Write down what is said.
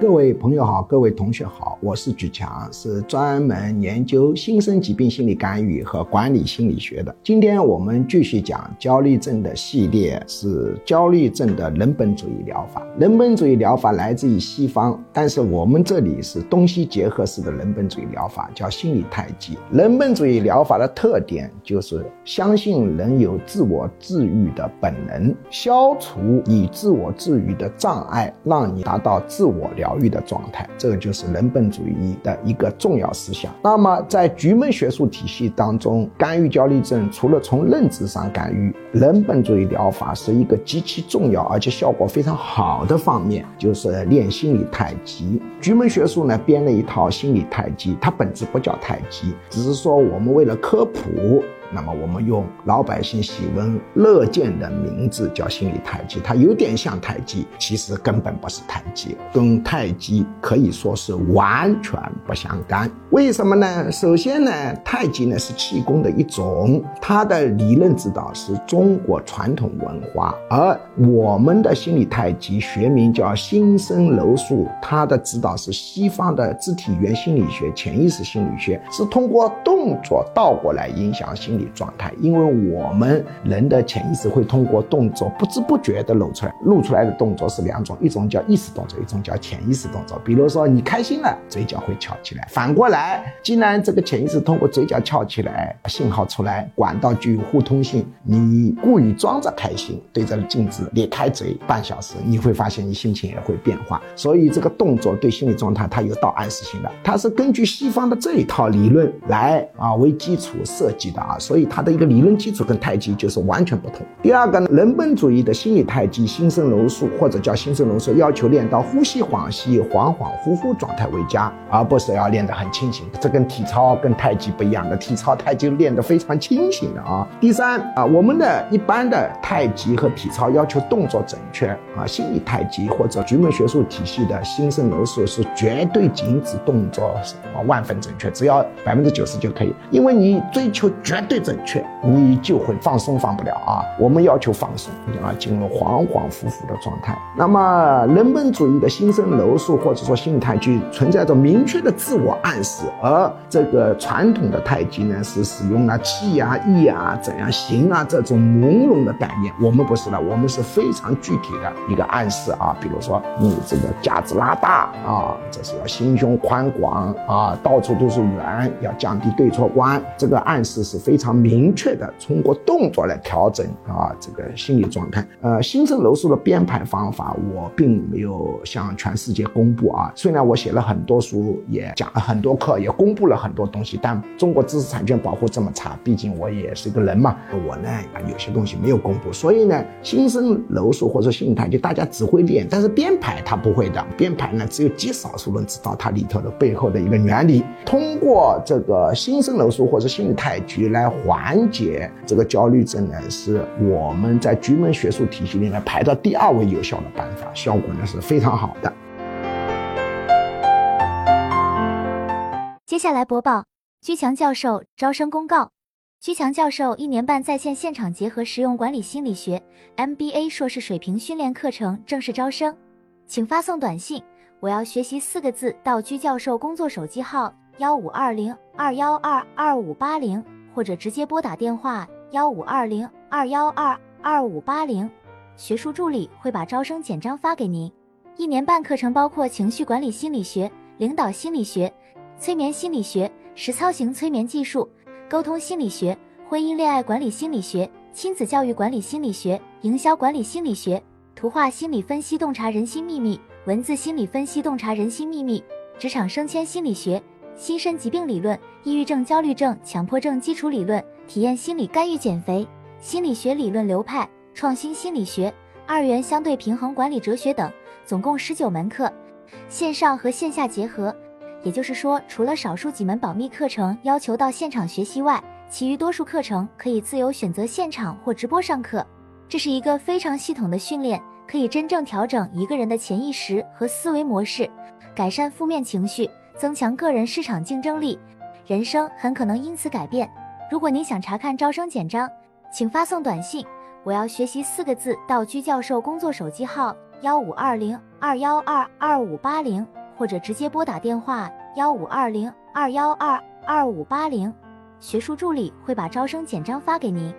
各位朋友好，各位同学好，我是举强，是专门研究新生疾病心理干预和管理心理学的。今天我们继续讲焦虑症的系列，是焦虑症的人本主义疗法。人本主义疗法来自于西方，但是我们这里是东西结合式的人本主义疗法，叫心理太极。人本主义疗法的特点就是相信人有自我治愈的本能，消除你自我治愈的障碍，让你达到自我疗。疗愈的状态，这个就是人本主义的一个重要思想。那么，在局门学术体系当中，干预焦虑症，除了从认知上干预，人本主义疗法是一个极其重要而且效果非常好的方面，就是练心理太极。局门学术呢编了一套心理太极，它本质不叫太极，只是说我们为了科普。那么我们用老百姓喜闻乐见的名字叫心理太极，它有点像太极，其实根本不是太极，跟太极可以说是完全不相干。为什么呢？首先呢，太极呢是气功的一种，它的理论指导是中国传统文化，而我们的心理太极学名叫新生柔术，它的指导是西方的肢体语言心理学、潜意识心理学，是通过动作倒过来影响心。理状态，因为我们人的潜意识会通过动作不知不觉的露出来，露出来的动作是两种，一种叫意识动作，一种叫潜意识动作。比如说你开心了，嘴角会翘起来；反过来，既然这个潜意识通过嘴角翘起来，信号出来，管道具有互通性，你故意装着开心，对着镜子咧开嘴半小时，你会发现你心情也会变化。所以这个动作对心理状态它有到暗示性的，它是根据西方的这一套理论来啊为基础设计的啊。所以它的一个理论基础跟太极就是完全不同。第二个呢，人本主义的心理太极、心生柔术或者叫心生柔术，要求练到呼吸恍兮、恍恍惚惚状态为佳，而不是要练得很清醒。这跟体操跟太极不一样的，体操太极练得非常清醒的啊。第三啊，我们的一般的太极和体操要求动作准确啊，心理太极或者局门学术体系的心生柔术是绝对禁止动作啊万分准确，只要百分之九十就可以，因为你追求绝对。正确，你就会放松放不了啊！我们要求放松，啊，进入恍恍惚惚的状态。那么，人本主义的心生柔术或者说心态，就存在着明确的自我暗示，而这个传统的太极呢，是使用了气啊、意啊、怎样行啊这种朦胧的概念。我们不是的，我们是非常具体的一个暗示啊。比如说，你这个架子拉大啊，这是要心胸宽广啊，到处都是圆，要降低对错观。这个暗示是非常。明确的通过动作来调整啊这个心理状态。呃，新生柔术的编排方法我并没有向全世界公布啊。虽然我写了很多书，也讲了很多课，也公布了很多东西，但中国知识产权保护这么差，毕竟我也是一个人嘛。我呢有些东西没有公布，所以呢，新生柔术或者心理太极大家只会练，但是编排他不会的。编排呢只有极少数人知道它里头的背后的一个原理。通过这个新生柔术或者心理太极来。缓解这个焦虑症呢，是我们在局门学术体系里面排到第二位有效的办法，效果呢是非常好的。接下来播报居强教授招生公告：居强教授一年半在线现场结合实用管理心理学 MBA 硕士水平训练课程正式招生，请发送短信“我要学习”四个字到居教授工作手机号幺五二零二幺二二五八零。或者直接拨打电话幺五二零二幺二二五八零，学术助理会把招生简章发给您。一年半课程包括情绪管理心理学、领导心理学、催眠心理学、实操型催眠技术、沟通心理学、婚姻恋爱管理心理学、亲子教育管理心理学、营销管理心理学、图画心理分析洞察人心秘密、文字心理分析洞察人心秘密、职场升迁心理学。心身疾病理论、抑郁症、焦虑症、强迫症基础理论、体验心理干预减肥、心理学理论流派、创新心理学、二元相对平衡管理哲学等，总共十九门课，线上和线下结合。也就是说，除了少数几门保密课程要求到现场学习外，其余多数课程可以自由选择现场或直播上课。这是一个非常系统的训练，可以真正调整一个人的潜意识和思维模式，改善负面情绪。增强个人市场竞争力，人生很可能因此改变。如果您想查看招生简章，请发送短信“我要学习”四个字到居教授工作手机号幺五二零二幺二二五八零，或者直接拨打电话幺五二零二幺二二五八零，学术助理会把招生简章发给您。